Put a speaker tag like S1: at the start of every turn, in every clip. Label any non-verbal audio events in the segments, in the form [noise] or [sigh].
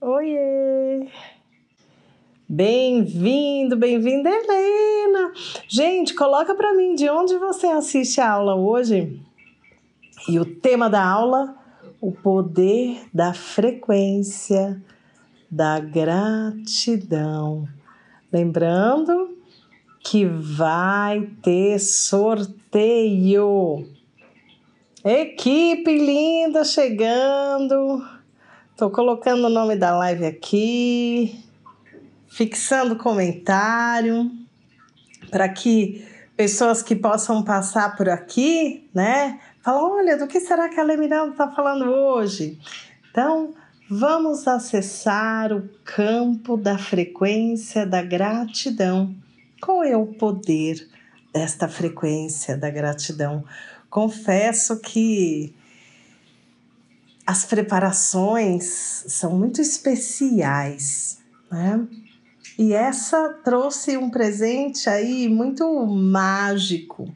S1: Oiê! Bem-vindo, bem-vinda, Helena! Gente, coloca para mim de onde você assiste a aula hoje. E o tema da aula, o poder da frequência da gratidão. Lembrando que vai ter sorteio. Equipe linda chegando. Tô colocando o nome da live aqui, fixando comentário para que pessoas que possam passar por aqui, né, falam, olha, do que será que a Lemiranda está falando hoje? Então, vamos acessar o campo da frequência da gratidão. Qual é o poder desta frequência da gratidão? Confesso que as preparações são muito especiais, né? E essa trouxe um presente aí muito mágico,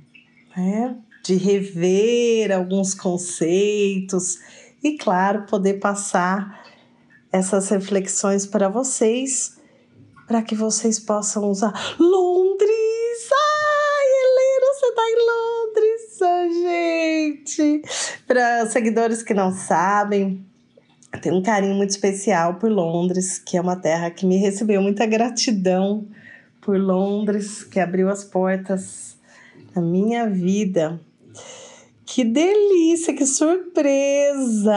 S1: né? De rever alguns conceitos e, claro, poder passar essas reflexões para vocês, para que vocês possam usar. Londres! Ai, Helena, você está em Londres, gente! Para seguidores que não sabem, tenho um carinho muito especial por Londres, que é uma terra que me recebeu muita gratidão por Londres, que abriu as portas da minha vida. Que delícia, que surpresa!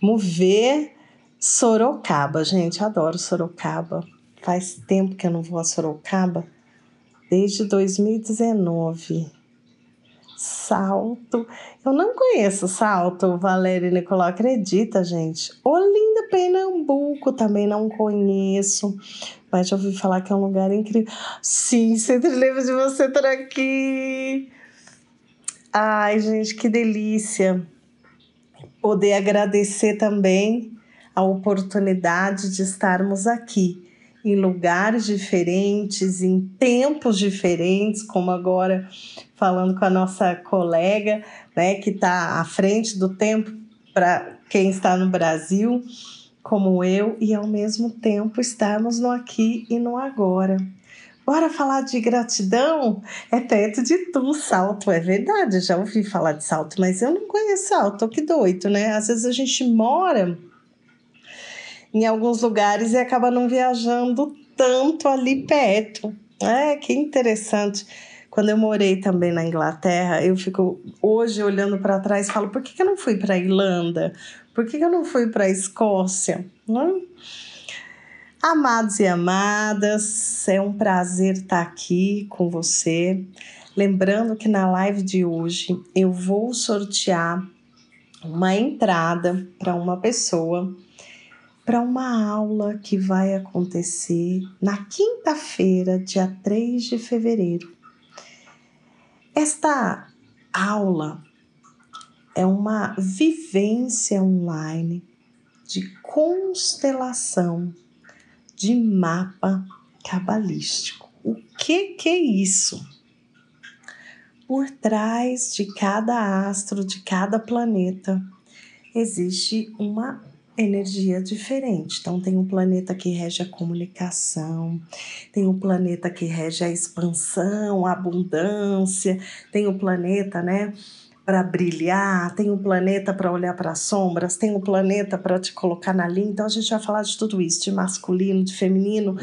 S1: Vamos ver Sorocaba, gente, adoro Sorocaba. Faz tempo que eu não vou a Sorocaba, desde 2019. Salto. Eu não conheço Salto, Valéria e Nicolau, acredita, gente? Olinda, Pernambuco, também não conheço, mas já ouvi falar que é um lugar incrível. Sim, sempre lembro de você estar aqui. Ai, gente, que delícia poder agradecer também a oportunidade de estarmos aqui em lugares diferentes, em tempos diferentes, como agora falando com a nossa colega, né, que está à frente do tempo para quem está no Brasil, como eu, e ao mesmo tempo estarmos no aqui e no agora. Bora falar de gratidão? É perto de tu, salto, é verdade. Já ouvi falar de salto, mas eu não conheço salto, que doido, né? Às vezes a gente mora em alguns lugares e acaba não viajando tanto ali perto. É, que interessante. Quando eu morei também na Inglaterra, eu fico hoje olhando para trás e falo: por que, que eu não fui para a Irlanda? Por que, que eu não fui para a Escócia? Não? Amados e amadas, é um prazer estar aqui com você. Lembrando que na live de hoje eu vou sortear uma entrada para uma pessoa para uma aula que vai acontecer na quinta-feira, dia 3 de fevereiro. Esta aula é uma vivência online de constelação de mapa cabalístico. O que, que é isso? Por trás de cada astro, de cada planeta, existe uma energia diferente. Então, tem um planeta que rege a comunicação, tem um planeta que rege a expansão, a abundância, tem um planeta, né? Para brilhar, tem um planeta para olhar para as sombras, tem um planeta para te colocar na linha. Então, a gente vai falar de tudo isso, de masculino, de feminino,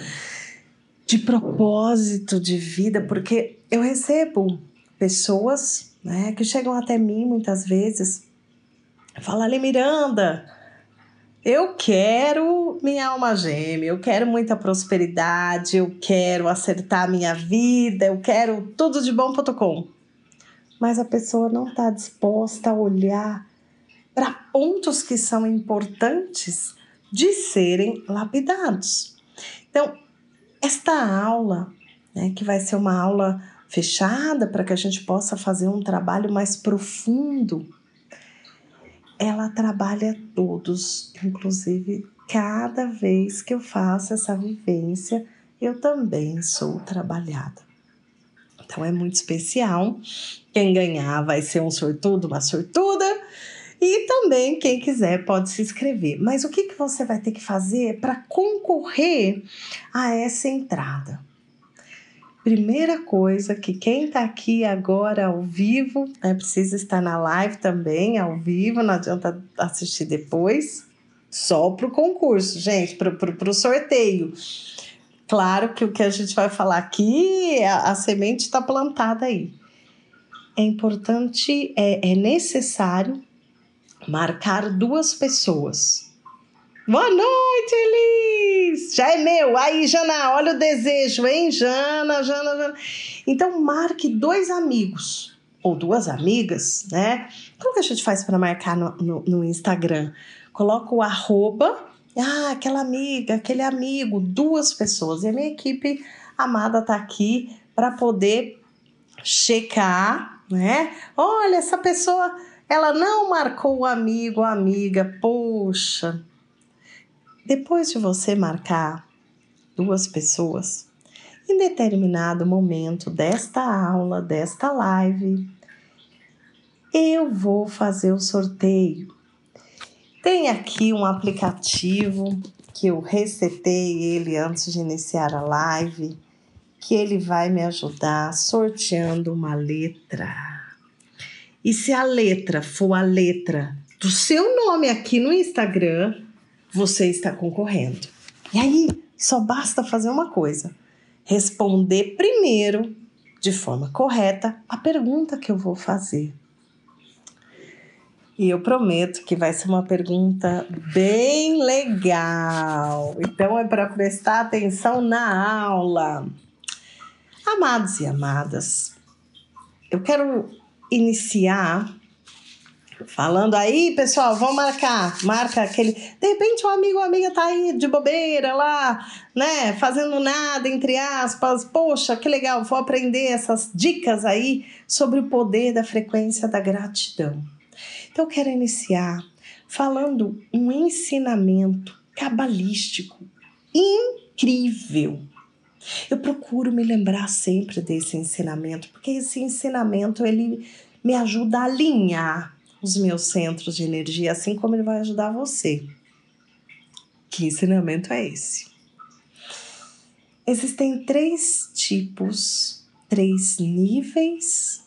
S1: de propósito de vida, porque eu recebo pessoas né, que chegam até mim muitas vezes, falam, Ali Miranda, eu quero minha alma gêmea, eu quero muita prosperidade, eu quero acertar minha vida, eu quero tudo de bom.com. Mas a pessoa não está disposta a olhar para pontos que são importantes de serem lapidados. Então, esta aula, né, que vai ser uma aula fechada para que a gente possa fazer um trabalho mais profundo ela trabalha todos, inclusive cada vez que eu faço essa vivência, eu também sou trabalhada. Então é muito especial. Quem ganhar vai ser um sortudo, uma sortuda. E também, quem quiser, pode se inscrever. Mas o que, que você vai ter que fazer para concorrer a essa entrada? Primeira coisa que quem está aqui agora ao vivo, né, precisa estar na live também, ao vivo, não adianta assistir depois, só para o concurso, gente, para o sorteio. Claro que o que a gente vai falar aqui, a, a semente está plantada aí. É importante, é, é necessário marcar duas pessoas Boa noite, Elis! Já é meu. Aí, Jana, olha o desejo, hein? Jana, Jana, Jana. Então, marque dois amigos ou duas amigas, né? Como que a gente faz para marcar no, no, no, Instagram? Coloca o arroba, ah, aquela amiga, aquele amigo, duas pessoas. E a minha equipe amada tá aqui para poder checar, né? Olha, essa pessoa, ela não marcou o amigo, a amiga, poxa depois de você marcar duas pessoas, em determinado momento desta aula, desta live, eu vou fazer o sorteio. Tem aqui um aplicativo que eu resetei ele antes de iniciar a live, que ele vai me ajudar sorteando uma letra. E se a letra for a letra do seu nome aqui no Instagram, você está concorrendo. E aí, só basta fazer uma coisa: responder primeiro, de forma correta, a pergunta que eu vou fazer. E eu prometo que vai ser uma pergunta bem legal. Então é para prestar atenção na aula. Amados e amadas, eu quero iniciar Falando aí, pessoal, vamos marcar. Marca aquele. De repente, um amigo ou amiga tá aí de bobeira lá, né? Fazendo nada, entre aspas. Poxa, que legal, vou aprender essas dicas aí sobre o poder da frequência da gratidão. Então, eu quero iniciar falando um ensinamento cabalístico incrível. Eu procuro me lembrar sempre desse ensinamento, porque esse ensinamento ele me ajuda a alinhar os meus centros de energia, assim como ele vai ajudar você. Que ensinamento é esse? Existem três tipos, três níveis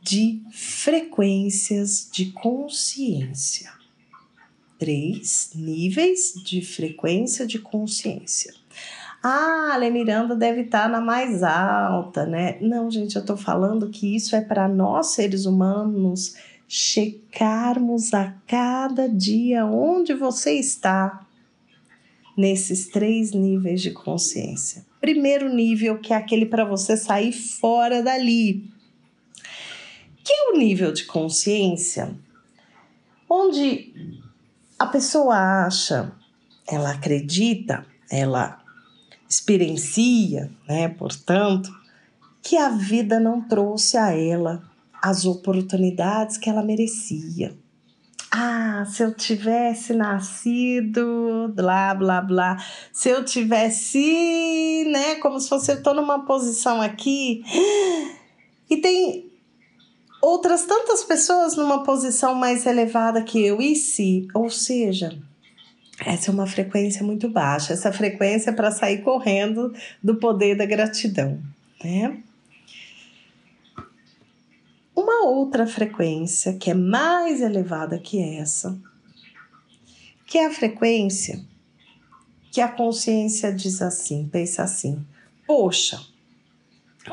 S1: de frequências de consciência. Três níveis de frequência de consciência. Ah, a Miranda deve estar na mais alta, né? Não, gente, eu estou falando que isso é para nós seres humanos checarmos a cada dia onde você está nesses três níveis de consciência. Primeiro nível, que é aquele para você sair fora dali. Que é o nível de consciência onde a pessoa acha, ela acredita, ela experiencia, né, portanto, que a vida não trouxe a ela as oportunidades que ela merecia. Ah, se eu tivesse nascido, blá, blá, blá. Se eu tivesse, né, como se fosse eu tô numa posição aqui. E tem outras tantas pessoas numa posição mais elevada que eu e se, ou seja, essa é uma frequência muito baixa. Essa frequência é para sair correndo do poder da gratidão, né? Uma outra frequência que é mais elevada que essa, que é a frequência que a consciência diz assim, pensa assim: poxa,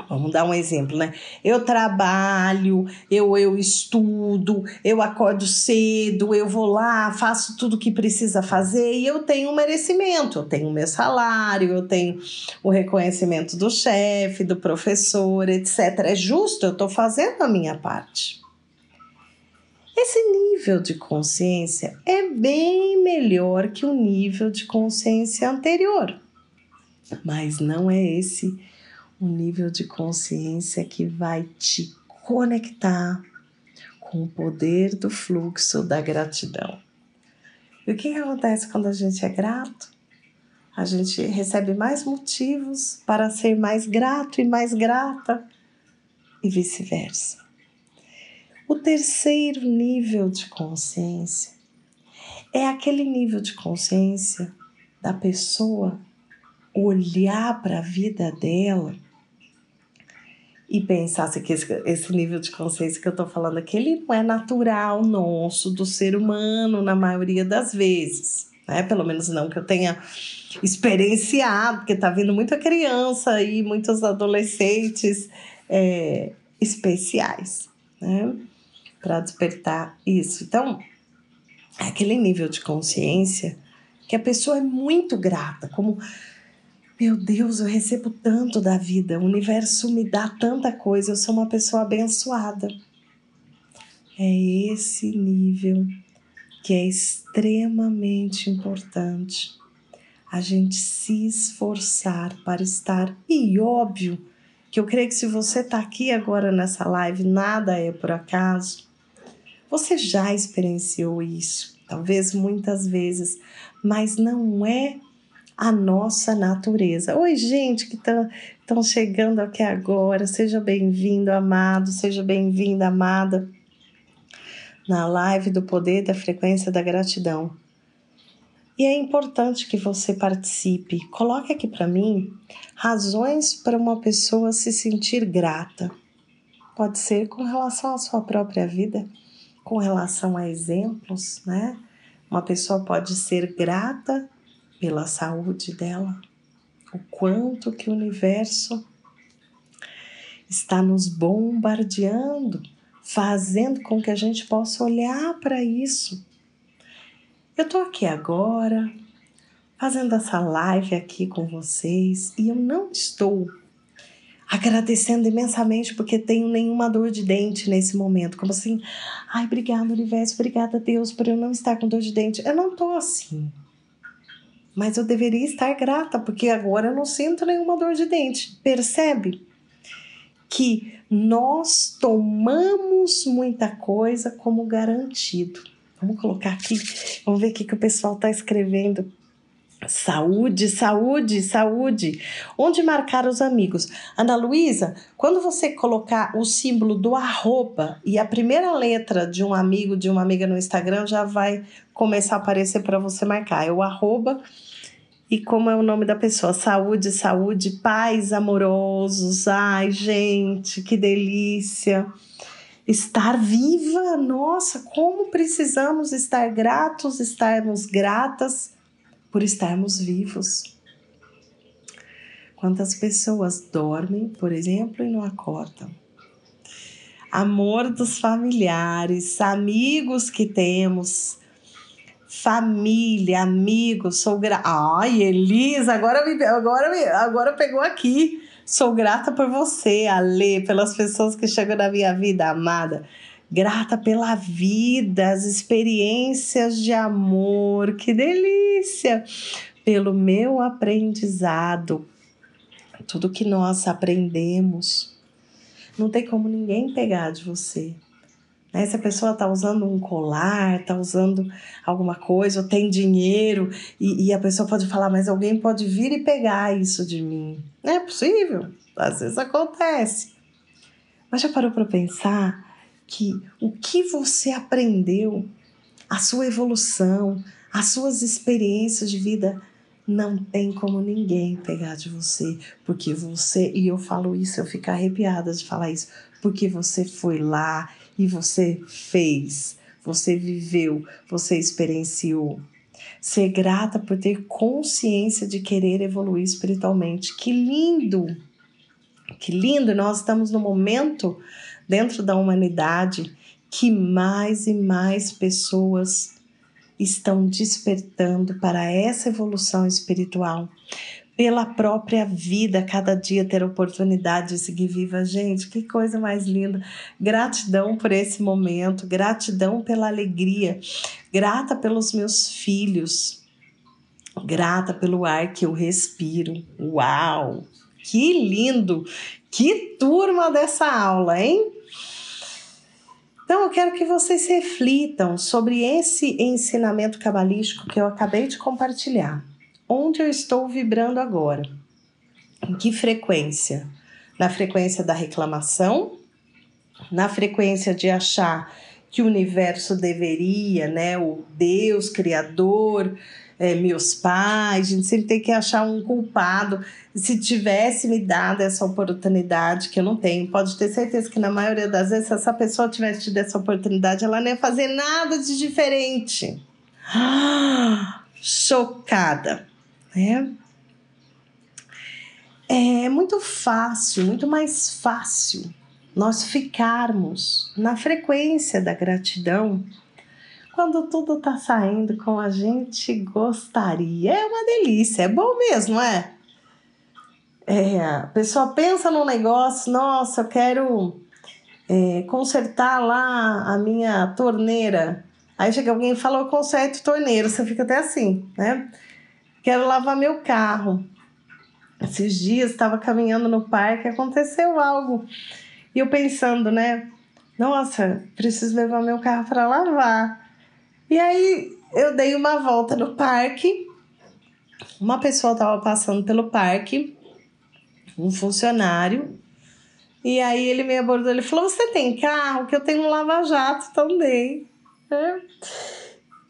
S1: Vamos dar um exemplo, né? Eu trabalho, eu, eu estudo, eu acordo cedo, eu vou lá, faço tudo que precisa fazer e eu tenho um merecimento. Eu tenho o meu salário, eu tenho o reconhecimento do chefe, do professor, etc. É justo, eu estou fazendo a minha parte. Esse nível de consciência é bem melhor que o nível de consciência anterior, mas não é esse um nível de consciência que vai te conectar com o poder do fluxo da gratidão. E o que, acontece quando a gente é grato? A gente recebe mais motivos para ser mais grato e mais grata, e vice-versa. O terceiro nível de consciência é aquele nível de consciência da pessoa olhar para a vida dela e pensasse que esse, esse nível de consciência que eu estou falando aqui, ele não é natural nosso, do ser humano, na maioria das vezes. Né? Pelo menos não que eu tenha experienciado, porque está vindo muita criança e muitos adolescentes é, especiais, né? Para despertar isso. Então, é aquele nível de consciência que a pessoa é muito grata, como meu Deus, eu recebo tanto da vida, o universo me dá tanta coisa, eu sou uma pessoa abençoada. É esse nível que é extremamente importante. A gente se esforçar para estar, e óbvio que eu creio que se você está aqui agora nessa live, nada é por acaso. Você já experienciou isso, talvez muitas vezes, mas não é a nossa natureza. Oi, gente que estão chegando aqui agora, seja bem-vindo, amado, seja bem-vinda, amada, na live do Poder da Frequência da Gratidão. E é importante que você participe. Coloque aqui para mim razões para uma pessoa se sentir grata. Pode ser com relação à sua própria vida, com relação a exemplos, né? Uma pessoa pode ser grata pela saúde dela, o quanto que o universo está nos bombardeando, fazendo com que a gente possa olhar para isso. Eu estou aqui agora, fazendo essa live aqui com vocês e eu não estou agradecendo imensamente porque tenho nenhuma dor de dente nesse momento. Como assim? Ai, obrigada, universo, obrigada, Deus, por eu não estar com dor de dente. Eu não estou assim. Mas eu deveria estar grata, porque agora eu não sinto nenhuma dor de dente. Percebe? Que nós tomamos muita coisa como garantido. Vamos colocar aqui, vamos ver o que, o pessoal está escrevendo. Saúde, saúde, saúde. Onde marcar os amigos? Ana Luísa, quando você colocar o símbolo do arroba e a primeira letra de um amigo, de uma amiga no Instagram, já vai começar a aparecer para você marcar. É o arroba e como é o nome da pessoa? Saúde, saúde, pais amorosos. Ai, gente, que delícia. Estar viva, nossa, como precisamos estar gratos, estarmos gratas por estarmos vivos. Quantas pessoas dormem, por exemplo, e não acordam? Amor dos familiares, amigos que temos, família, amigos, sou grata. Ai, Elisa, agora, me, agora, me, agora pegou aqui. Sou grata por você, Ale, pelas pessoas que chegam na minha vida, amada grata pela vida, as experiências de amor, que delícia! Pelo meu aprendizado, tudo que nós aprendemos, não tem como ninguém pegar de você. Né? Se a pessoa está usando um colar, está usando alguma coisa, ou tem dinheiro, e, e, a pessoa pode falar, mas alguém pode vir e pegar isso de mim. Não é possível, às vezes acontece. Mas já parou para pensar que o que você aprendeu, a sua evolução, as suas experiências de vida, não tem como ninguém pegar de você, porque você, e eu falo isso, eu fico arrepiada de falar isso, porque você foi lá e você fez, você viveu, você experienciou. Ser grata por ter consciência de querer evoluir espiritualmente. Que lindo! Que lindo! Nós estamos no momento dentro da humanidade que mais e mais pessoas estão despertando para essa evolução espiritual. Pela própria vida, cada dia ter oportunidade de seguir viva. Gente, que coisa mais linda. Gratidão por esse momento, gratidão pela alegria, grata pelos meus filhos, grata pelo ar que eu respiro. Uau! Que lindo! Que turma dessa aula, hein? Então, eu quero que vocês reflitam sobre esse ensinamento cabalístico que eu acabei de compartilhar. Onde eu estou vibrando agora? Em que frequência? Na frequência da reclamação? na frequência de achar que o universo deveria, né, o Deus criador, é, meus pais, gente sempre tem que achar um culpado. Se tivesse me dado essa oportunidade, que eu não tenho, pode ter certeza que na maioria das vezes, se essa pessoa tivesse tido essa oportunidade, ela não ia fazer nada de diferente. [gasps] Chocada, né? É muito fácil, muito mais fácil nós ficarmos na frequência da gratidão quando tudo tá saindo como a gente gostaria. É uma delícia, é bom mesmo, é? É, a pessoa pensa num negócio, nossa, eu quero é, consertar lá a minha torneira. Aí chega alguém e fala, eu conserto torneira, você fica até assim, né? Quero lavar meu carro. Esses dias estava caminhando no parque, aconteceu algo. E eu pensando, né? Nossa, preciso levar meu carro para lavar. E aí eu dei uma volta no parque. Uma pessoa estava passando pelo parque, um funcionário, e aí ele me abordou, ele falou: "Você tem carro? Que eu tenho um lava-jato também". É.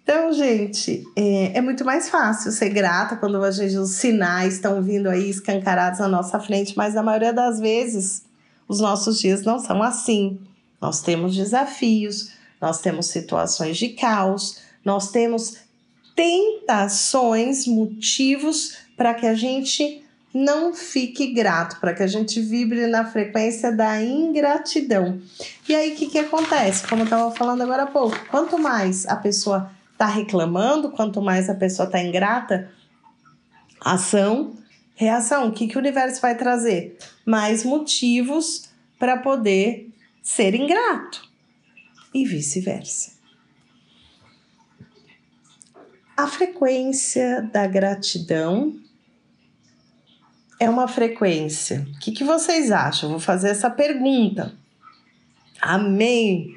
S1: Então, gente, é, é, muito mais fácil ser grata quando a gente, os sinais estão vindo aí escancarados na nossa frente, mas na maioria das vezes os nossos dias não são assim. Nós temos desafios, nós temos situações de caos, nós temos tentações, motivos para que a gente não fique grato, para que a gente vibre na frequência da ingratidão. E aí o que, que acontece? Como eu estava falando agora há pouco, quanto mais a pessoa está reclamando, quanto mais a pessoa está ingrata, ação, reação. O que, que o universo vai trazer? Mais motivos para poder ser ingrato e vice-versa. A frequência da gratidão é uma frequência. O que, que vocês acham? Vou fazer essa pergunta. Amém.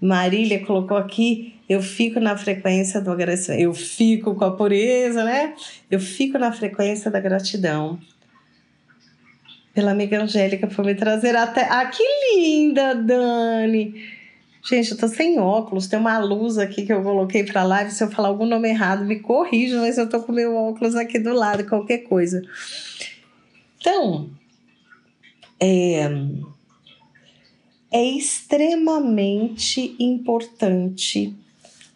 S1: Marília colocou aqui, eu fico na frequência do agradecimento. Eu fico com a pureza, né? Eu fico na frequência da gratidão pela amiga Angélica por me trazer até. Ah, que linda, Dani! Gente, eu tô sem óculos, tem uma luz aqui que eu coloquei pra live. Se eu falar algum nome errado, me corrija, mas eu tô com meu óculos aqui do lado, qualquer coisa. Então, é, é extremamente importante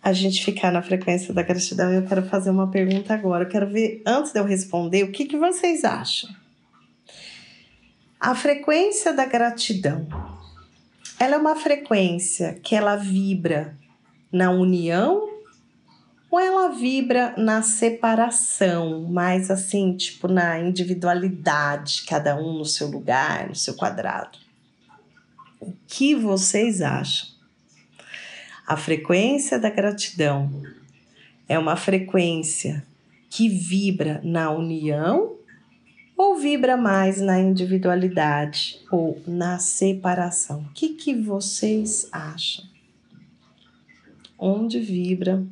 S1: a gente ficar na frequência da gratidão. Eu quero fazer uma pergunta agora. Eu quero ver, antes de eu responder, o que, que vocês acham? A frequência da gratidão. Ela é uma frequência que ela vibra na união ou ela vibra na separação, mais assim, tipo na individualidade, cada um no seu lugar, no seu quadrado. O que vocês acham? A frequência da gratidão é uma frequência que vibra na união ou vibra mais na individualidade ou na separação? O que, que vocês acham? Onde vibra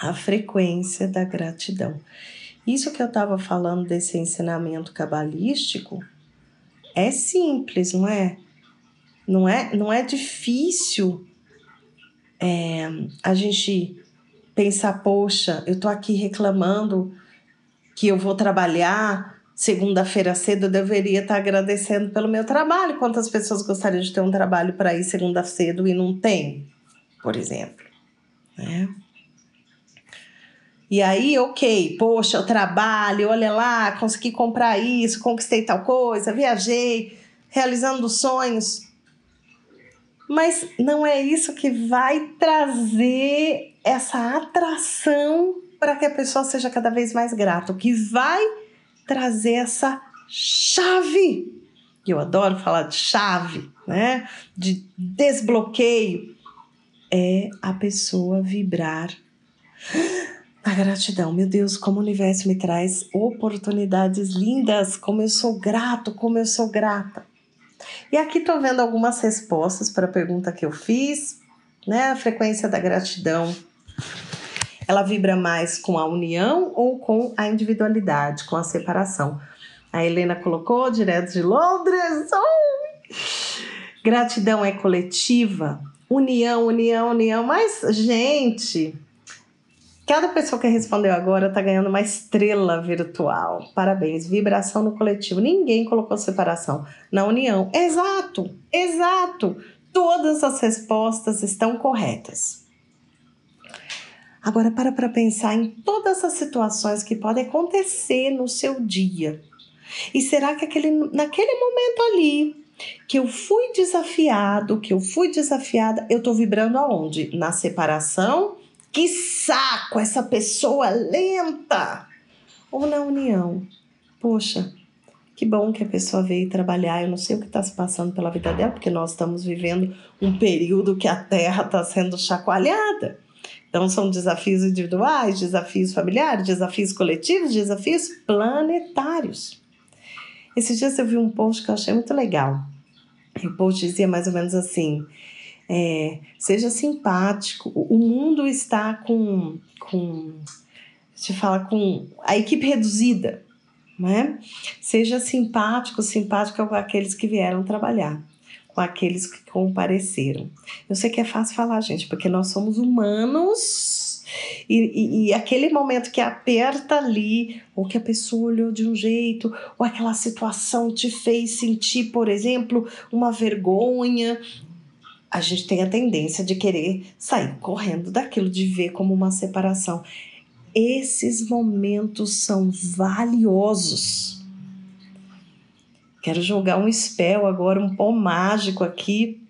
S1: a frequência da gratidão? Isso que eu estava falando desse ensinamento cabalístico é simples, não é? Não é, não é difícil é, a gente pensar, poxa, eu tô aqui reclamando que eu vou trabalhar segunda-feira cedo eu deveria estar agradecendo pelo meu trabalho. Quantas pessoas gostariam de ter um trabalho para ir segunda cedo e não tem, por exemplo, né? E aí, ok, poxa, eu trabalho, olha lá, consegui comprar isso, conquistei tal coisa, viajei, realizando sonhos. Mas não é isso que vai trazer essa atração para que a pessoa seja cada vez mais grata. O que vai trazer essa chave. Eu adoro falar de chave, né? De desbloqueio. É a pessoa vibrar a gratidão. Meu Deus, como o universo me traz oportunidades lindas, como eu sou grato, como eu sou grata. E aqui tô vendo algumas respostas para a pergunta que eu fiz, né? A frequência da gratidão ela vibra mais com a união ou com a individualidade, com a separação? A Helena colocou direto de Londres. Oh! Gratidão é coletiva, união, união, união. Mas, gente, cada pessoa que respondeu agora tá ganhando uma estrela virtual. Parabéns. Vibração no coletivo. Ninguém colocou separação na união. Exato, exato. Todas as respostas estão corretas. Agora para para pensar em todas as situações que podem acontecer no seu dia. E será que aquele, naquele momento ali que eu fui desafiado, que eu fui desafiada, eu tô vibrando aonde? Na separação? Que saco essa pessoa lenta! Ou na união? Poxa, que bom que a pessoa veio trabalhar. Eu não sei o que está se passando pela vida dela, porque nós estamos vivendo um período que a Terra está sendo chacoalhada. Então, são desafios individuais, desafios familiares, desafios coletivos, desafios planetários. Esses dias eu vi um post que eu achei muito legal. E o post dizia mais ou menos assim: é, seja simpático. O mundo está com, com, fala com a equipe reduzida, né? Seja simpático, simpático com aqueles que vieram trabalhar com aqueles que compareceram. Eu sei que é fácil falar, gente, porque nós somos humanos e, e, e, aquele momento que aperta ali, ou que a pessoa olhou de um jeito, ou aquela situação te fez sentir, por exemplo, uma vergonha. A gente tem a tendência de querer sair correndo daquilo, de ver como uma separação. Esses momentos são valiosos Quero jogar um spell agora, um pó mágico aqui,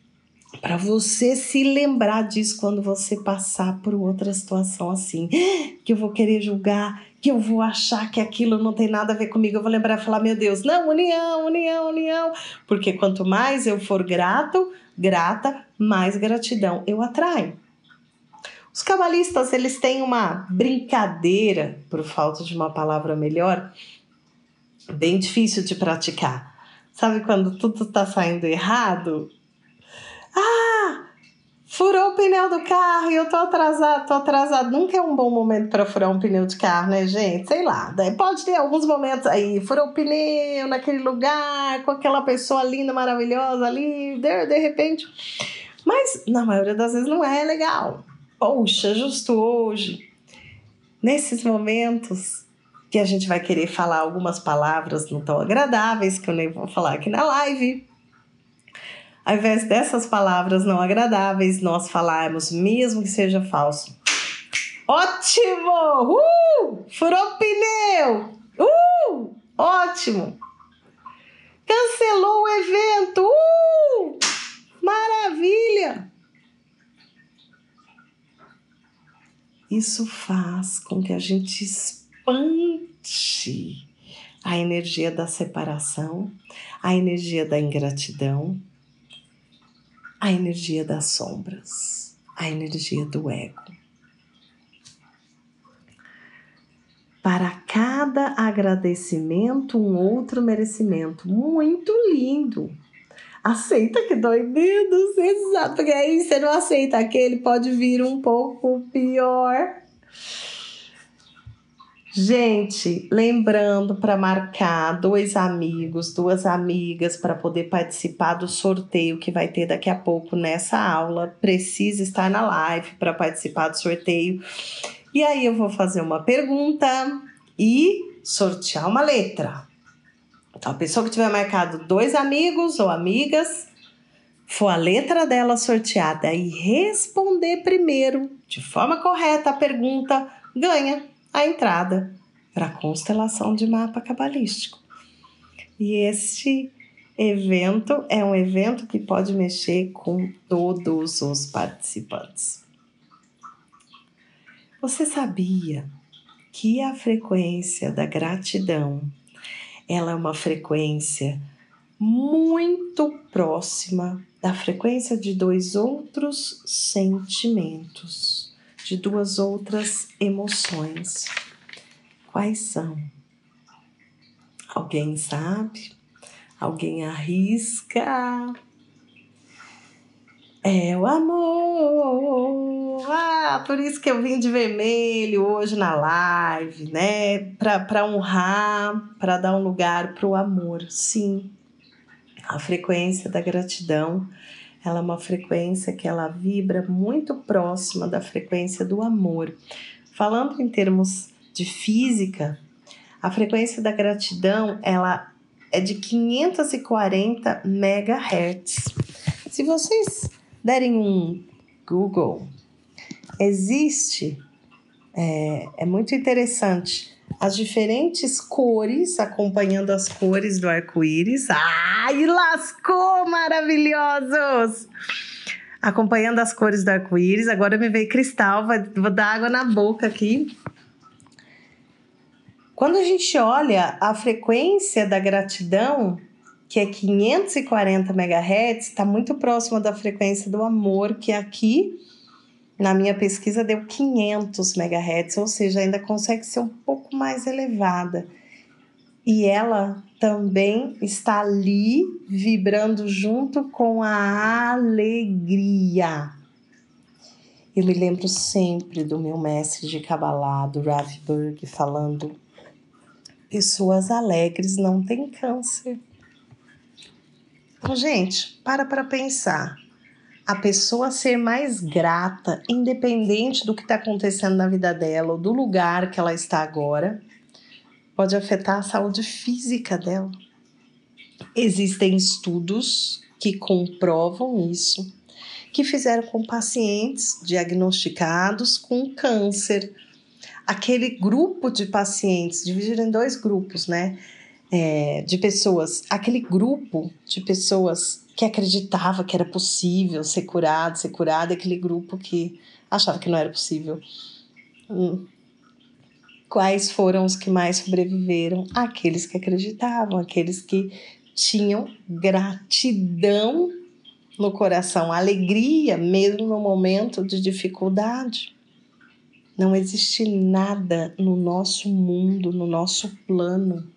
S1: para você se lembrar disso quando você passar por outra situação assim, [gasps] que eu vou querer julgar, que eu vou achar que aquilo não tem nada a ver comigo, eu vou lembrar e falar, meu Deus, não, união, união, união, porque quanto mais eu for grato, grata, mais gratidão eu atraio. Os cabalistas, eles têm uma brincadeira, por falta de uma palavra melhor, bem difícil de praticar Sabe quando tudo tá saindo errado? Ah! Furou o pneu do carro e eu tô atrasado, tô atrasado. Nunca é um bom momento para furar um pneu de carro, né, gente? Sei lá. Pode ter alguns momentos aí, furou o pneu naquele lugar, com aquela pessoa linda, maravilhosa ali, de, de repente. Mas na maioria das vezes não é legal. Poxa, justo hoje. Nesses momentos, que a gente vai querer falar algumas palavras não tão agradáveis, que eu nem vou falar aqui na live. Ao invés dessas palavras não agradáveis, nós falarmos, mesmo que seja falso. Ótimo! Uh! Furou pneu! Uh! Ótimo! Cancelou o evento! Uh! Maravilha! Isso faz com que a gente expande a energia da separação, a energia da ingratidão, a energia das sombras, a energia do ego. Para cada agradecimento, um outro merecimento. Muito lindo! Aceita que dói menos, exato, porque aí você não aceita aquele, pode vir um pouco pior. Gente, lembrando para marcar dois amigos, duas amigas para poder participar do sorteio que vai ter daqui a pouco nessa aula. Precisa estar na live para participar do sorteio. E aí eu vou fazer uma pergunta e sortear uma letra. Então, a pessoa que tiver marcado dois amigos ou amigas, for a letra dela sorteada e responder primeiro de forma correta a pergunta, ganha a entrada para a constelação de mapa cabalístico. E este evento é um evento que pode mexer com todos os participantes. Você sabia que a frequência da gratidão ela é uma frequência muito próxima da frequência de dois outros sentimentos de duas outras emoções. Quais são? Alguém sabe? Alguém arrisca? É o amor. Ah, por isso que eu vim de vermelho hoje na live, né? Para honrar, para dar um lugar para o amor. Sim. A frequência da gratidão, ela é uma frequência que ela vibra muito próxima da frequência do amor. Falando em termos de física, a frequência da gratidão, ela é de 540 megahertz. Se vocês derem um Google, existe, é, é muito interessante, as diferentes cores, acompanhando as cores do arco-íris. Ai, lascou, maravilhosos! Acompanhando as cores do arco-íris. Agora me veio cristal, vou dar água na boca aqui. Quando a gente olha a frequência da gratidão, que é 540 MHz, está muito próxima da frequência do amor, que aqui na minha pesquisa deu 500 MHz, ou seja, ainda consegue ser um pouco mais elevada. E ela também está ali vibrando junto com a alegria. Eu me lembro sempre do meu mestre de Kabbalah, do falando: pessoas alegres não têm câncer. Então, gente, para para pensar a pessoa ser mais grata, independente do que está acontecendo na vida dela ou do lugar que ela está agora, pode afetar a saúde física dela. Existem estudos que comprovam isso, que fizeram com pacientes diagnosticados com câncer. Aquele grupo de pacientes, dividido em dois grupos, né? É, de pessoas, aquele grupo de pessoas que acreditava que era possível ser curado, ser curado, aquele grupo que achava que não era possível. Hum. Quais foram os que mais sobreviveram? Aqueles que acreditavam, aqueles que tinham gratidão no coração, alegria mesmo no momento de dificuldade. Não existe nada no nosso mundo, no nosso plano,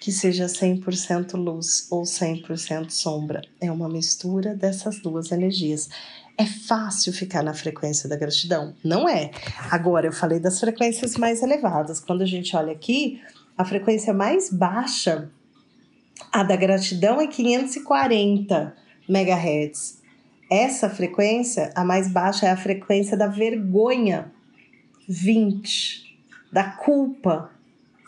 S1: que seja 100% luz ou 100% sombra. É uma mistura dessas duas energias. É fácil ficar na frequência da gratidão? Não é. Agora, eu falei das frequências mais elevadas. Quando a gente olha aqui, a frequência mais baixa, a da gratidão, é 540 MHz. Essa frequência, a mais baixa, é a frequência da vergonha, 20, da culpa,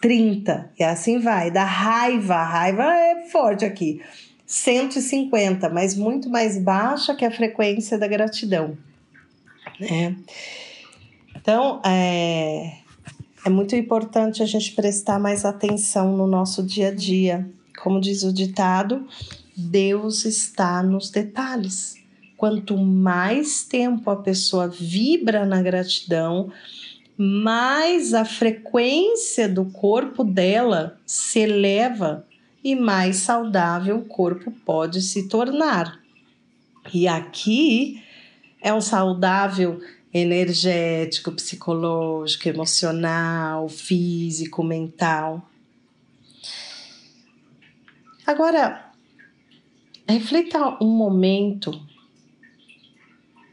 S1: 30, e assim vai. Da raiva, a raiva é forte aqui. 150, mas muito mais baixa que a frequência da gratidão. Né? Então, é, é muito importante a gente prestar mais atenção no nosso dia a dia. Como diz o ditado, Deus está nos detalhes. Quanto mais tempo a pessoa vibra na gratidão, mais a frequência do corpo dela se eleva e mais saudável o corpo pode se tornar. E aqui é um saudável energético, psicológico, emocional, físico, mental. Agora, reflita um momento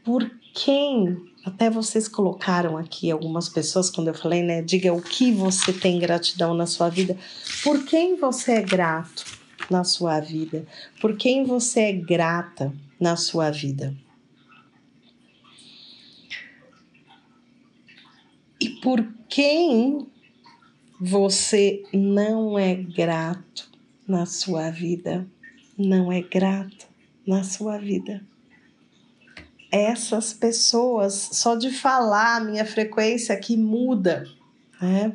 S1: por quem até vocês colocaram aqui algumas pessoas quando eu falei, né? Diga o que você tem gratidão na sua vida. Por quem você é grato na sua vida? Por quem você é grata na sua vida? E por quem você não é grato na sua vida? Não é grato na sua vida? Essas pessoas, só de falar a minha frequência aqui muda, né?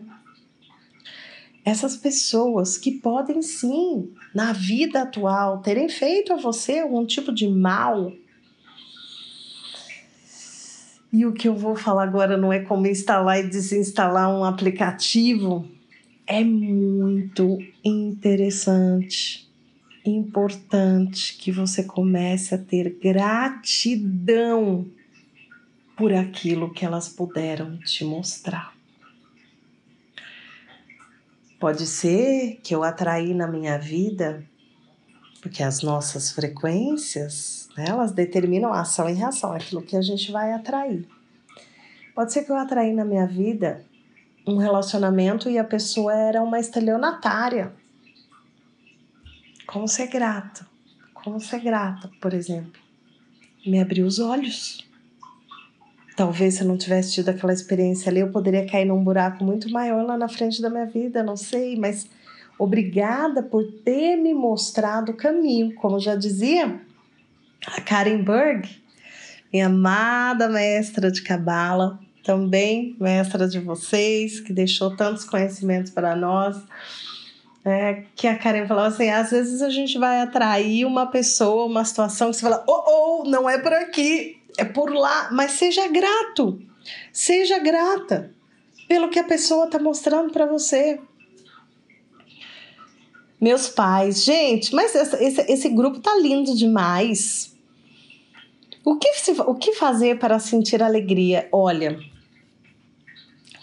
S1: Essas pessoas que podem sim, na vida atual, terem feito a você algum tipo de mal. E o que eu vou falar agora não é como instalar e desinstalar um aplicativo, é muito interessante importante que você comece a ter gratidão por aquilo que elas puderam te mostrar. Pode ser que eu atraí na minha vida, porque as nossas frequências, né, elas determinam a ação e reação, aquilo que a gente vai atrair. Pode ser que eu atraí na minha vida um relacionamento e a pessoa era uma estelionatária como ser grato como ser grata, por exemplo. Me abriu os olhos. Talvez se eu não tivesse tido aquela experiência ali, eu poderia cair num buraco muito maior lá na frente da minha vida, não sei, mas obrigada por ter me mostrado o caminho. Como já dizia a Karen Berg, minha amada mestra de Cabala, também mestra de vocês, que deixou tantos conhecimentos para nós. É, que a Karen falou assim: às vezes a gente vai atrair uma pessoa, uma situação que você fala, oh, oh, não é por aqui, é por lá, mas seja grato, seja grata pelo que a pessoa está mostrando para você. Meus pais, gente, mas esse, esse grupo tá lindo demais. O que, o que fazer para sentir alegria? Olha,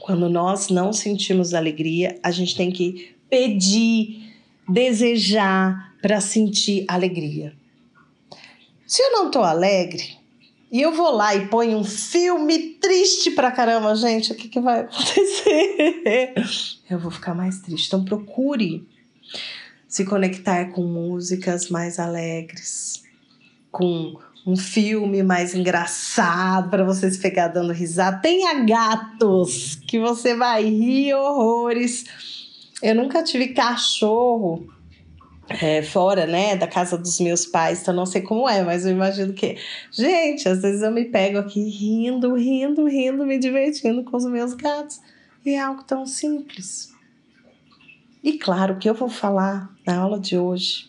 S1: quando nós não sentimos alegria, a gente tem que pedir, desejar para sentir alegria. Se eu não estou alegre e eu vou lá e ponho um filme triste pra caramba, gente, o que, que vai [laughs] acontecer? Eu vou ficar mais triste. Então procure se conectar com músicas mais alegres, com um filme mais engraçado para você pegar dando risada. Tenha gatos que você vai rir horrores eu nunca tive cachorro é, fora, né, da casa dos meus pais, então não sei como é, mas eu imagino que. Gente, às vezes eu me pego aqui rindo, rindo, rindo, me divertindo com os meus gatos. E é algo tão simples. E claro que eu vou falar na aula de hoje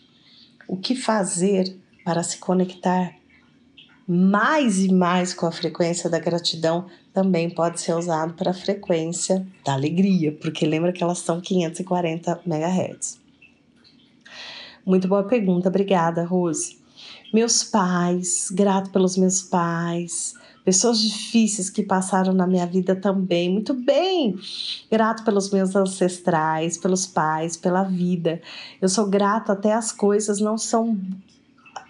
S1: o que fazer para se conectar mais e mais com a frequência da gratidão também pode ser usado para a frequência da alegria, porque lembra que elas são 540 MHz. Muito boa pergunta, obrigada, Rose. Meus pais, grato pelos meus pais, pessoas difíceis que passaram na minha vida também. Muito bem, grato pelos meus ancestrais, pelos pais, pela vida. Eu sou grato até as coisas não são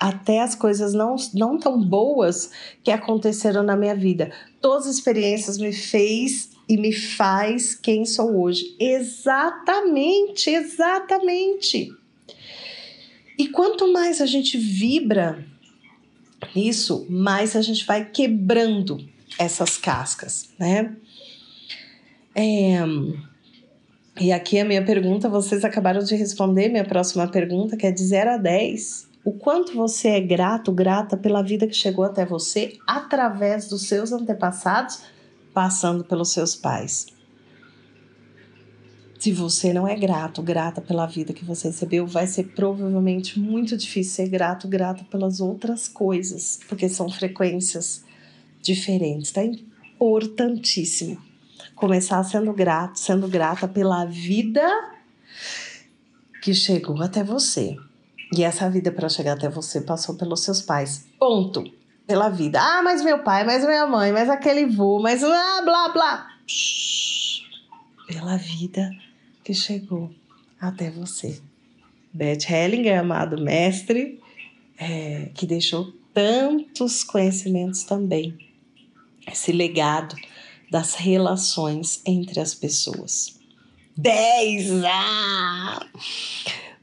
S1: até as coisas não, não tão boas que aconteceram na minha vida. Todas as experiências me fez e me faz quem sou hoje. Exatamente, exatamente. E quanto mais a gente vibra isso, mais a gente vai quebrando essas cascas, né? É, e aqui a minha pergunta, vocês acabaram de responder minha próxima pergunta, que é de 0 a 10 o quanto você é grato, grata pela vida que chegou até você através dos seus antepassados, passando pelos seus pais. Se você não é grato, grata pela vida que você recebeu, vai ser provavelmente muito difícil ser grato, grata pelas outras coisas, porque são frequências diferentes. Tá importantíssimo começar sendo grato, sendo grata pela vida que chegou até você. E essa vida para chegar até você passou pelos seus pais. Ponto. Pela vida. Ah, mas meu pai, mas minha mãe, mas aquele vô, mas blá, blá, blá. Pela vida que chegou até você. Beth Hellinger, amado mestre, é, que deixou tantos conhecimentos também. Esse legado das relações entre as pessoas. 10! Ah!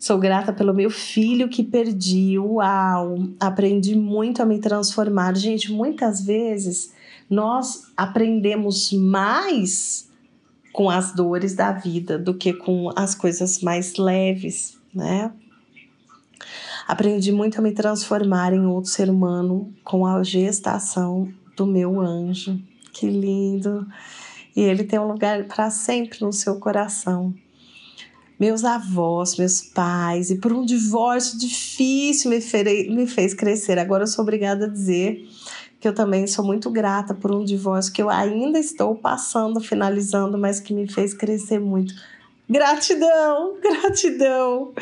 S1: Sou grata pelo meu filho que perdi. Uau! Aprendi muito a me transformar. Gente, muitas vezes nós aprendemos mais com as dores da vida do que com as coisas mais leves, né? Aprendi muito a me transformar em outro ser humano com a gestação do meu anjo. Que lindo! E ele tem um lugar para sempre no seu coração meus avós, meus pais, e por um divórcio difícil me, fere, me fez crescer. Agora eu sou obrigada a dizer que eu também sou muito grata por um divórcio que eu ainda estou passando, finalizando, mas que me fez crescer muito. Gratidão, [laughs] gratidão,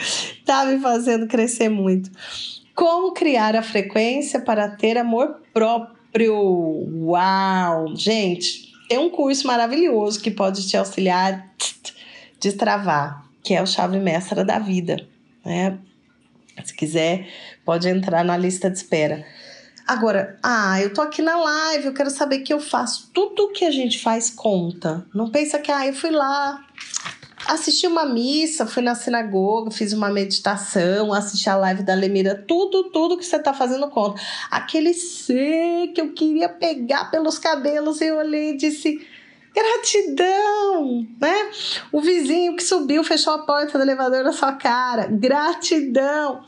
S1: tá me fazendo crescer muito. Como criar a frequência para ter amor próprio? Uau! Gente, tem um curso maravilhoso que pode te auxiliar destravar que é o chave mestra da vida, né? Se quiser, pode entrar na lista de espera. Agora, ah, eu tô aqui na live, eu quero saber que eu faço. Tudo que a gente faz conta. Não pensa que, ah, eu fui lá, assisti uma missa, fui na sinagoga, fiz uma meditação, assisti a live da Lemira, tudo, tudo que você está fazendo conta. Aquele ser que eu queria pegar pelos cabelos, eu olhei e disse Gratidão, né? O vizinho que subiu, fechou a porta do elevador na sua cara. Gratidão.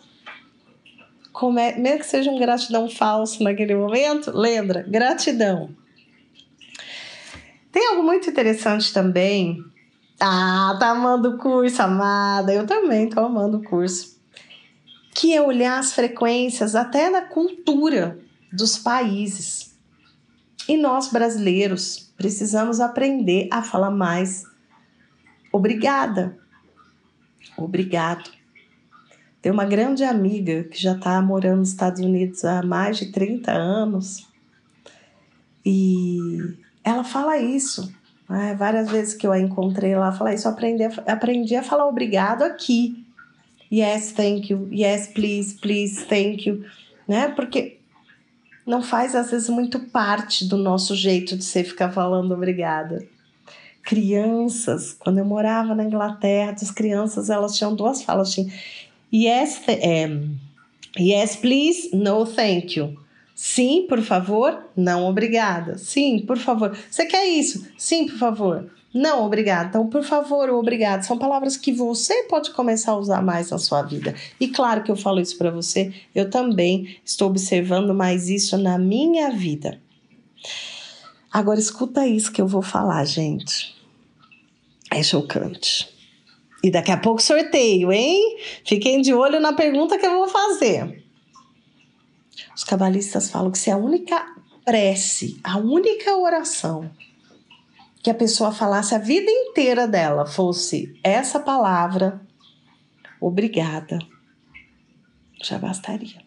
S1: Como é, mesmo que seja um gratidão falso naquele momento, lembra, gratidão. Tem algo muito interessante também. Ah, tá amando o curso, amada. Eu também tô amando o curso. Que é olhar as frequências até da cultura dos países. E nós brasileiros precisamos aprender a falar mais. Obrigada. Obrigado. Tem uma grande amiga que já está morando nos Estados Unidos há mais de 30 anos e ela fala isso. Né? Várias vezes que eu a encontrei, ela fala isso. Aprendi, aprendi a falar obrigado aqui. Yes, thank you. Yes, please, please, thank you. Né? Porque não faz às vezes muito parte do nosso jeito de ser ficar falando obrigada. Crianças, quando eu morava na Inglaterra, as crianças elas tinham duas falas, tinha yes, é, yes please, no thank you. Sim, por favor, não obrigada. Sim, por favor. Você quer isso? Sim, por favor. Não, obrigado. Então, por favor, obrigado. São palavras que você pode começar a usar mais na sua vida. E claro que eu falo isso para você, eu também estou observando mais isso na minha vida. Agora, escuta isso que eu vou falar, gente. É chocante. E daqui a pouco sorteio, hein? Fiquem de olho na pergunta que eu vou fazer. Os cabalistas falam que se a única prece, a única oração que a pessoa falasse a vida inteira dela fosse essa palavra, obrigada, já bastaria.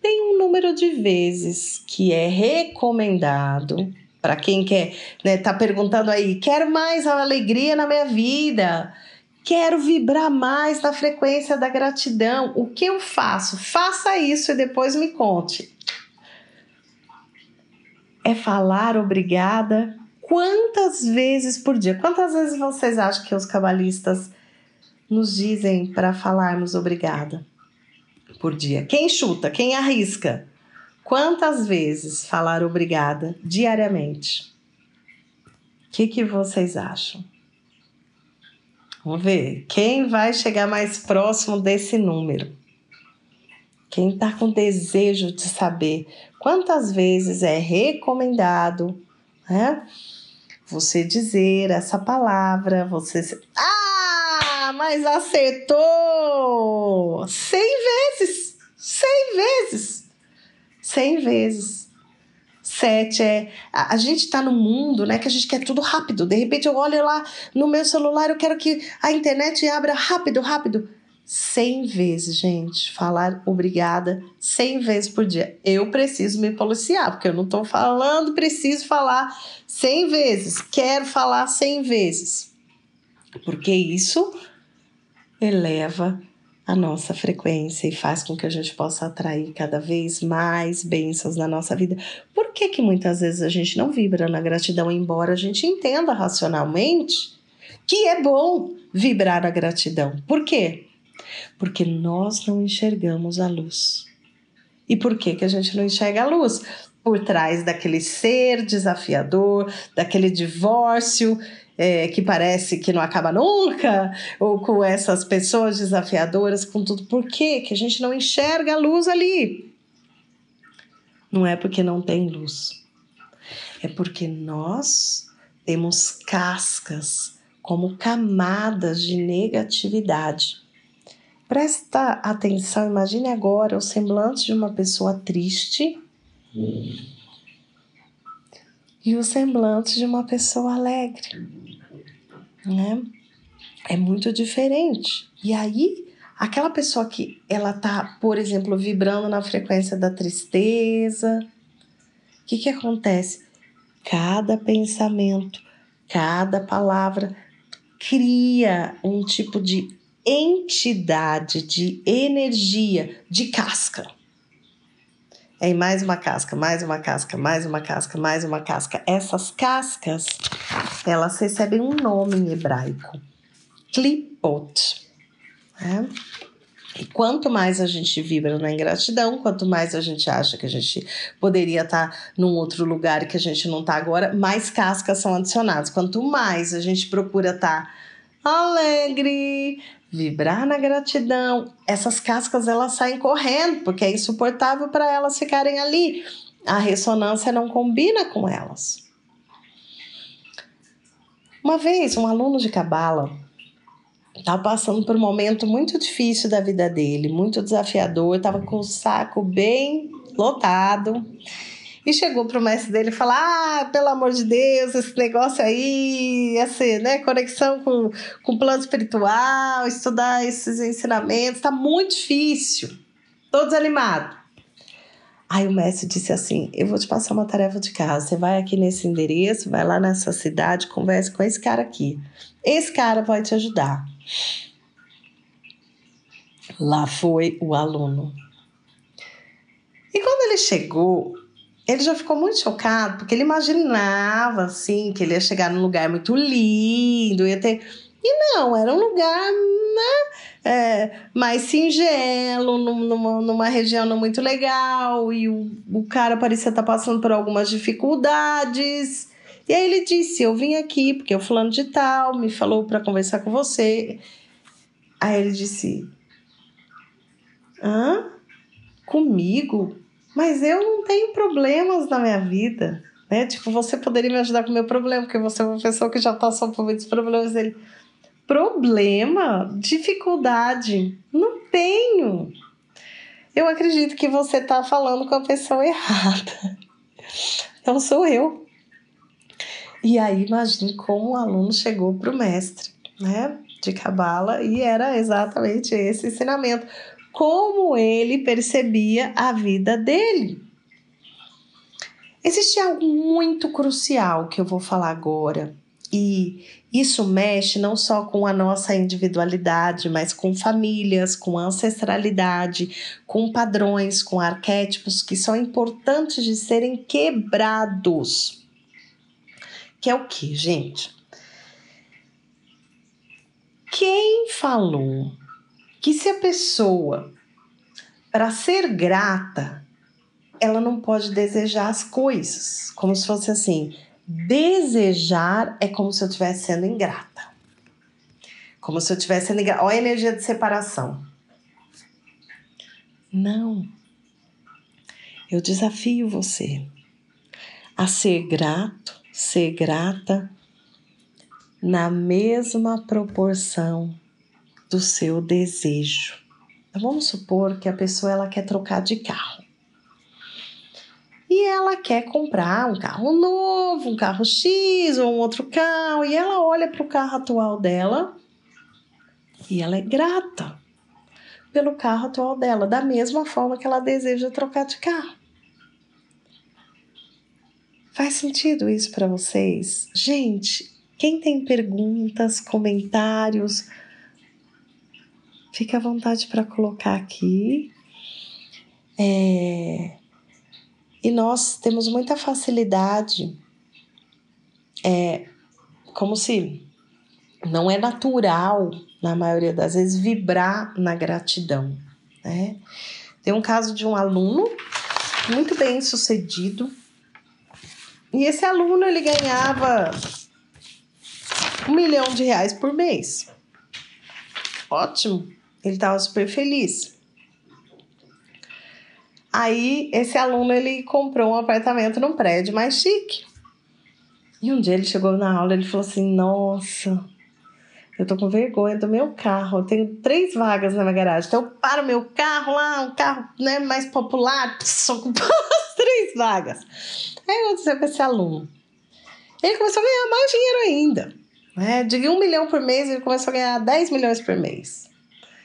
S1: Tem um número de vezes que é recomendado para quem quer, né, tá perguntando aí, quero mais alegria na minha vida, quero vibrar mais na frequência da gratidão. O que eu faço? Faça isso e depois me conte é falar obrigada quantas vezes por dia? Quantas vezes vocês acham que os cabalistas nos dizem para falarmos obrigada por dia? Quem chuta? Quem arrisca? Quantas vezes falar obrigada diariamente? O que, que vocês acham? Vamos ver. Quem vai chegar mais próximo desse número? Quem está com desejo de saber quantas vezes é recomendado né, você dizer essa palavra, você. Ah, mas acertou! Cem vezes! Cem vezes! Cem vezes. Sete é. A, gente está no mundo, né? Que a gente quer tudo rápido. De repente eu olho lá no meu celular, eu quero que a internet abra rápido, rápido. 100 vezes, gente, falar obrigada 100 vezes por dia. Eu preciso me policiar, porque eu não estou falando, preciso falar 100 vezes, quero falar 100 vezes. Porque isso eleva a nossa frequência e faz com que a gente possa atrair cada vez mais bênçãos na nossa vida. Por que, que muitas vezes a gente não vibra na gratidão, embora a gente entenda racionalmente que é bom vibrar a gratidão? Por quê? Porque nós não enxergamos a luz. E por que, que a gente não enxerga a luz? Por trás daquele ser desafiador, daquele divórcio é, que parece que não acaba nunca, ou com essas pessoas desafiadoras, com tudo. Por que, que a gente não enxerga a luz ali? Não é porque não tem luz, é porque nós temos cascas como camadas de negatividade Presta atenção, imagine agora o semblante de uma pessoa triste e o semblante de uma pessoa alegre, né? É muito diferente. E aí, aquela pessoa que ela tá, por exemplo, vibrando na frequência da tristeza, o que que acontece? Cada pensamento, cada palavra cria um tipo de entidade de energia de casca. Aí mais uma casca, mais uma casca, mais uma casca, mais uma casca. Essas cascas, elas recebem um nome em hebraico. Klipot. Né? E quanto mais a gente vibra na ingratidão, quanto mais a gente acha que a gente poderia estar tá num outro lugar que a gente não está agora, mais cascas são adicionadas. Quanto mais a gente procura estar tá alegre, vibrar na gratidão, essas cascas elas saem correndo, porque é insuportável para elas ficarem ali. A ressonância não combina com elas. Uma vez, um aluno de cabala estava passando por um momento muito difícil da vida dele, muito desafiador, estava com o saco bem lotado e chegou pro mestre dele falou: Ah, pelo amor de Deus, esse negócio aí, essa né, conexão com, o plano espiritual, estudar esses ensinamentos, tá muito difícil. Tô desanimado. Aí o mestre disse assim: Eu vou te passar uma tarefa de casa. Você vai aqui nesse endereço, vai lá nessa cidade, converse com esse cara aqui. Esse cara vai te ajudar. Lá foi o aluno. E quando ele chegou, ele já ficou muito chocado, porque ele imaginava, assim, que ele ia chegar num lugar muito lindo, ia ter... E não, era um lugar né, é, mais singelo, numa, numa região não muito legal, e o, o cara parecia estar passando por algumas dificuldades. E aí ele disse: Eu vim aqui porque o fulano de tal me falou para conversar com você. Aí ele disse: Hã? Comigo? Mas eu não tenho problemas na minha vida, né? Tipo, você poderia me ajudar com o meu problema, porque você é uma pessoa que já passou por muitos problemas. Ele, problema? Dificuldade? Não tenho. Eu acredito que você está falando com a pessoa [laughs] errada. Não sou eu. E aí, imagine como o aluno chegou para o mestre, né? De Cabala, e era exatamente esse ensinamento como ele percebia a vida dele. Existe algo muito crucial que eu vou falar agora, e isso mexe não só com a nossa individualidade, mas com famílias, com ancestralidade, com padrões, com arquétipos que são importantes de serem quebrados. Que é o que, gente? Quem falou que se a pessoa, para ser grata, ela não pode desejar as coisas, como se fosse assim, desejar é como se eu estivesse sendo ingrata. Como se eu estivesse sendo ingrata. Olha a energia de separação. Não. Eu desafio você a ser grato, ser grata na mesma proporção do seu desejo. Então, vamos supor que a pessoa ela quer trocar de carro. E ela quer comprar um carro novo, um carro X ou um outro carro, e ela olha para o carro atual dela e ela é grata pelo carro atual dela, da mesma forma que ela deseja trocar de carro. Faz sentido isso para vocês? Gente, quem tem perguntas, comentários, Fique à vontade para colocar aqui. É, e nós temos muita facilidade, é, como se não é natural, na maioria das vezes, vibrar na gratidão. Né? Tem um caso de um aluno muito bem sucedido, e esse aluno ele ganhava um milhão de reais por mês. Ótimo. Ele estava super feliz. Aí esse aluno ele comprou um apartamento num prédio mais chique. E um dia ele chegou na aula ele falou assim: Nossa, eu tô com vergonha do meu carro. Eu tenho três vagas na minha garagem. Então eu paro meu carro lá, um carro né, mais popular, [laughs] só ocupando as [laughs] três vagas. Aí eu dizer para esse aluno. Ele começou a ganhar mais dinheiro ainda. Né? De um milhão por mês, ele começou a ganhar 10 milhões por mês.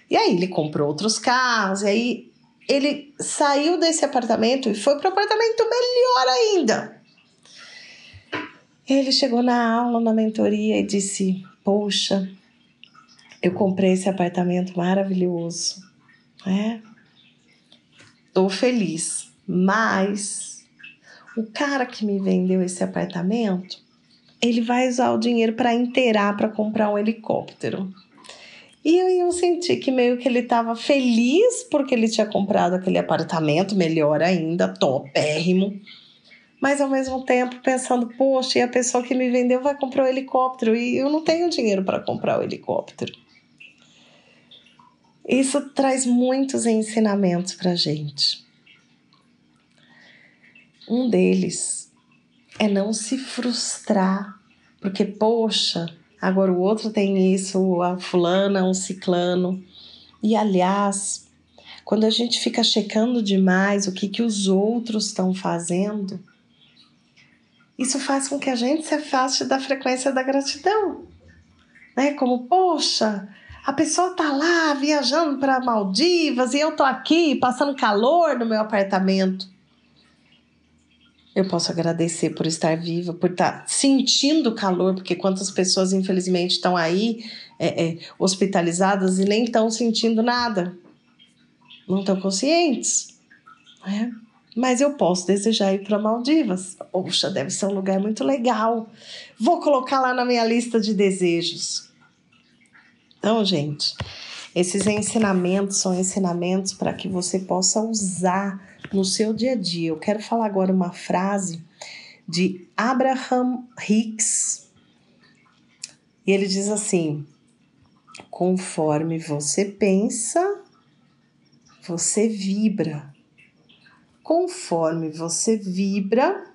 S1: E aí ele comprou outros carros, e aí ele saiu desse apartamento e foi para um apartamento melhor ainda. Ele chegou na aula, na mentoria e disse: Poxa, eu comprei esse apartamento maravilhoso, né? Tô feliz. Mas o cara que me vendeu esse apartamento, ele vai usar o dinheiro para inteirar para comprar um helicóptero. E eu, senti que meio que ele estava feliz porque ele tinha comprado aquele apartamento, melhor ainda, topérrimo. Mas ao mesmo tempo pensando, poxa, e a pessoa que me vendeu vai comprar o helicóptero e eu não tenho dinheiro para comprar o helicóptero. Isso traz muitos ensinamentos para gente. Um deles é não se frustrar, porque, poxa, agora o outro tem isso, a fulana, um ciclano. E aliás, quando a gente fica checando demais o que, que os outros estão fazendo, isso faz com que a gente se afaste da frequência da gratidão. Né? Como, poxa, a pessoa tá lá viajando para Maldivas e eu tô aqui passando calor no meu apartamento. Eu posso agradecer por estar viva, por estar tá sentindo calor, porque quantas pessoas, infelizmente, estão aí é, é, hospitalizadas e nem estão sentindo nada, não estão conscientes. Né? Mas eu posso desejar ir para Maldivas. Poxa, deve ser um lugar muito legal. Vou colocar lá na minha lista de desejos. Então, gente, esses ensinamentos são ensinamentos para que você possa usar no seu dia a dia. Eu quero falar agora uma frase de Abraham Hicks. E ele diz assim: conforme você pensa, você vibra. Conforme você vibra,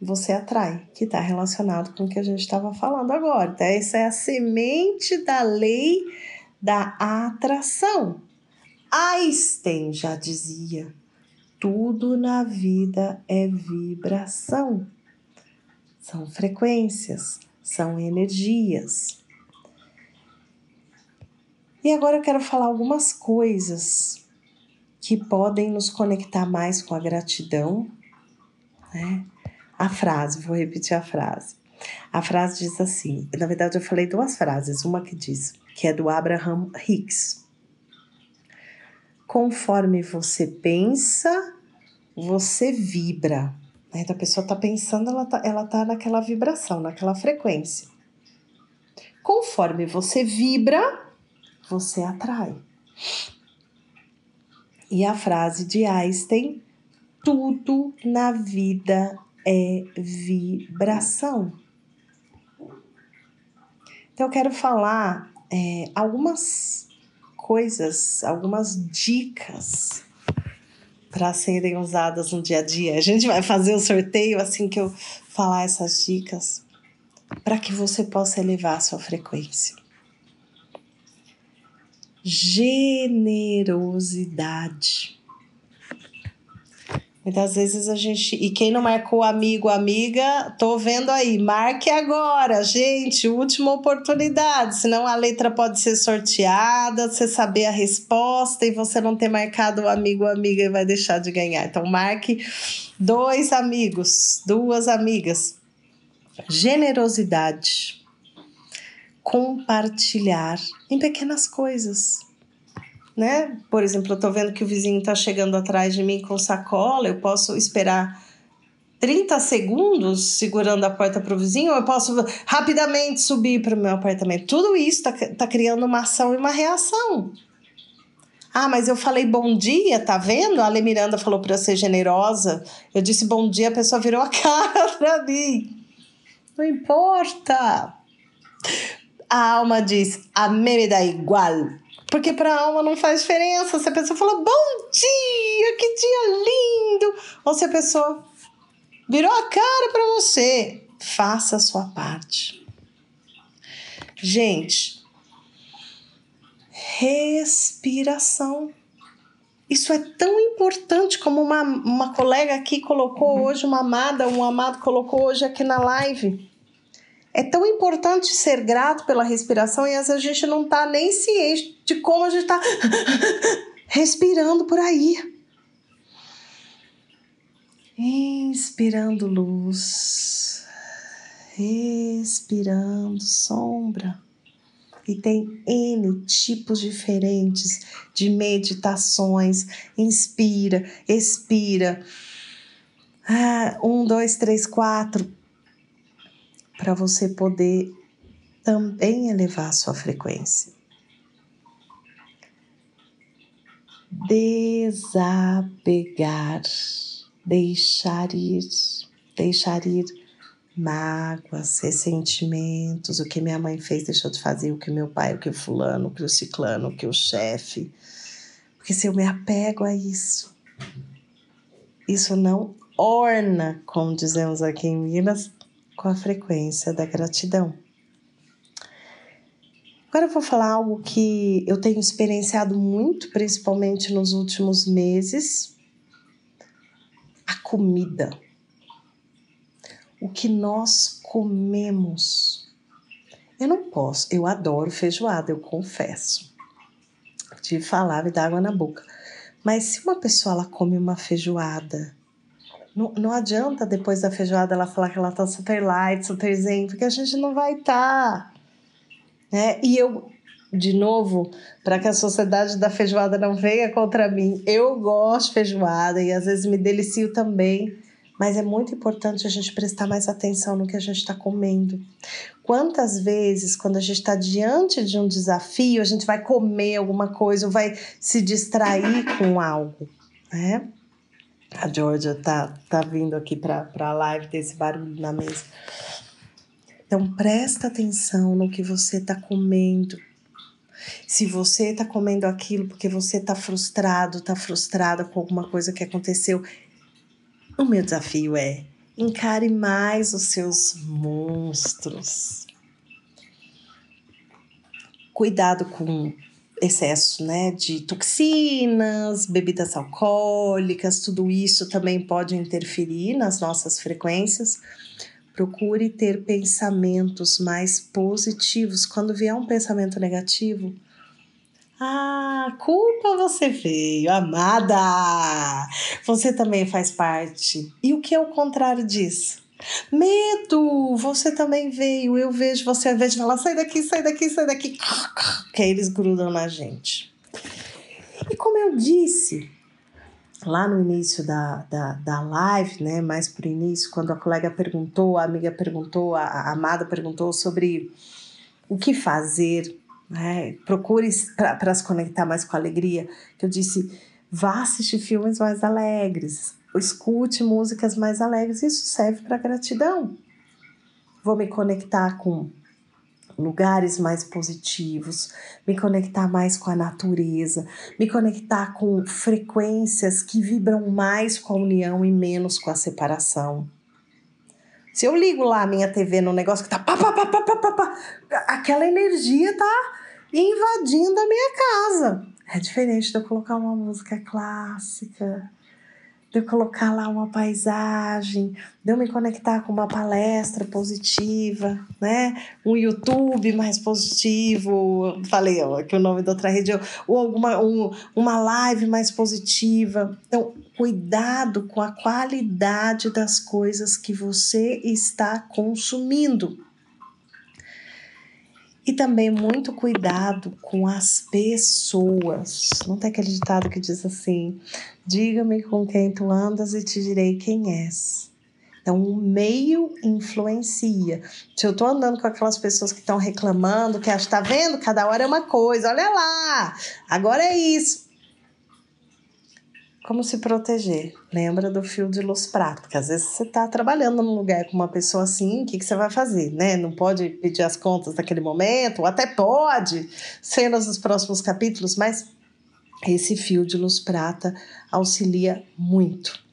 S1: você atrai, que está relacionado com o que a gente estava falando agora. Então, essa é a semente da lei da atração. Einstein já dizia: tudo na vida é vibração. São frequências, são energias. E agora eu quero falar algumas coisas que podem nos conectar mais com a gratidão, né? a frase, vou repetir a frase. A frase diz assim: na verdade, eu falei duas frases, uma que diz, que é do Abraham Hicks. Conforme você pensa, você vibra. Então a pessoa está pensando, ela está ela tá naquela vibração, naquela frequência. Conforme você vibra, você atrai. E a frase de Einstein: tudo na vida é vibração. Então, eu quero falar é, algumas coisas, algumas dicas para serem usadas no dia a dia. A gente vai fazer o sorteio assim que eu falar essas dicas para que você possa elevar a sua frequência. Generosidade. Muitas vezes a gente. E quem não marcou amigo, amiga, tô vendo aí. Marque agora, gente. Última oportunidade. Senão a letra pode ser sorteada, você saber a resposta e você não ter marcado o amigo, amiga e vai deixar de ganhar. Então, marque dois amigos, duas amigas. Generosidade. Compartilhar em pequenas coisas né? Por exemplo, eu tô vendo que o vizinho tá chegando atrás de mim com sacola, eu posso esperar 30 segundos segurando a porta para o vizinho, ou eu posso rapidamente subir para o meu apartamento. Tudo isso tá, tá criando uma ação e uma reação. Ah, mas eu falei bom dia, tá vendo? A Ale Miranda falou para ser generosa. Eu disse bom dia, a pessoa virou a [laughs] cara para mim. Não importa. A alma diz: a me dá igual. Porque para a alma não faz diferença se a pessoa fala bom dia, que dia lindo, ou se a pessoa virou a cara para você. Faça a sua parte. Gente, respiração. Isso é tão importante como uma, uma colega aqui colocou uhum. hoje, uma amada, um amado colocou hoje aqui na live. É tão importante ser grato pela respiração e às vezes a gente não está nem ciente de como a gente está [laughs] respirando por aí. Inspirando luz, respirando sombra. E tem N tipos diferentes de meditações. Inspira, expira. Ah, um, dois, três, quatro. Para você poder também elevar a sua frequência. Desapegar, deixar ir, deixar ir mágoas, ressentimentos, o que minha mãe fez, deixou de fazer, o que meu pai, o que o fulano, o que o ciclano, o que o chefe. Porque se eu me apego a isso, isso não orna, como dizemos aqui em Minas, com a frequência da gratidão. Agora eu vou falar algo que eu tenho experienciado muito, principalmente nos últimos meses: a comida o que nós comemos. Eu não posso, eu adoro feijoada, eu confesso. De falar e dar água na boca. Mas se uma pessoa ela come uma feijoada, não, não adianta depois da feijoada ela falar que ela tá super light, super zen, porque a gente não vai estar. Tá, né? E eu, de novo, para que a sociedade da feijoada não venha contra mim, eu gosto de feijoada e às vezes me delicio também mas é muito importante a gente prestar mais atenção no que a gente está comendo. Quantas vezes, quando a gente está diante de um desafio, a gente vai comer alguma coisa ou vai se distrair com algo, né? A Georgia tá, tá vindo aqui para a live desse barulho na mesa. Então presta atenção no que você está comendo. Se você está comendo aquilo porque você está frustrado, está frustrada com alguma coisa que aconteceu, o meu desafio é encare mais os seus monstros. Cuidado com excesso né, de toxinas, bebidas alcoólicas, tudo isso também pode interferir nas nossas frequências. Procure ter pensamentos mais positivos. Quando vier um pensamento negativo, ah, culpa você veio, amada! Você também faz parte. E o que é o contrário disso? Medo! Você também veio. Eu vejo você, ao invés de falar, sai daqui, sai daqui, sai daqui, que aí eles grudam na gente. E como eu disse lá no início da, da, da live, né, mais pro início, quando a colega perguntou, a amiga perguntou, a, a amada perguntou sobre o que fazer né? Procure para se conectar mais com a alegria. Que eu disse, vá assistir filmes mais alegres, escute músicas mais alegres. Isso serve para gratidão. Vou me conectar com lugares mais positivos, me conectar mais com a natureza, me conectar com frequências que vibram mais com a união e menos com a separação. Se eu ligo lá a minha TV no negócio que tá pá, pá, pá, pá, pá, pá, aquela energia tá invadindo a minha casa. É diferente de eu colocar uma música clássica, de eu colocar lá uma paisagem, de eu me conectar com uma palestra positiva, né? Um YouTube mais positivo, falei ó, o nome da outra rede, ou alguma um, uma live mais positiva. Então, cuidado com a qualidade das coisas que você está consumindo. E também muito cuidado com as pessoas. Não tem aquele ditado que diz assim: diga-me com quem tu andas e te direi quem és. Então, o meio influencia. Se eu tô andando com aquelas pessoas que estão reclamando, que está vendo, cada hora é uma coisa, olha lá, agora é isso. Como se proteger? Lembra do fio de luz prata, porque às vezes você está trabalhando num lugar com uma pessoa assim, o que, que você vai fazer, né? Não pode pedir as contas naquele momento, ou até pode, cenas dos próximos capítulos, mas esse fio de luz prata auxilia muito.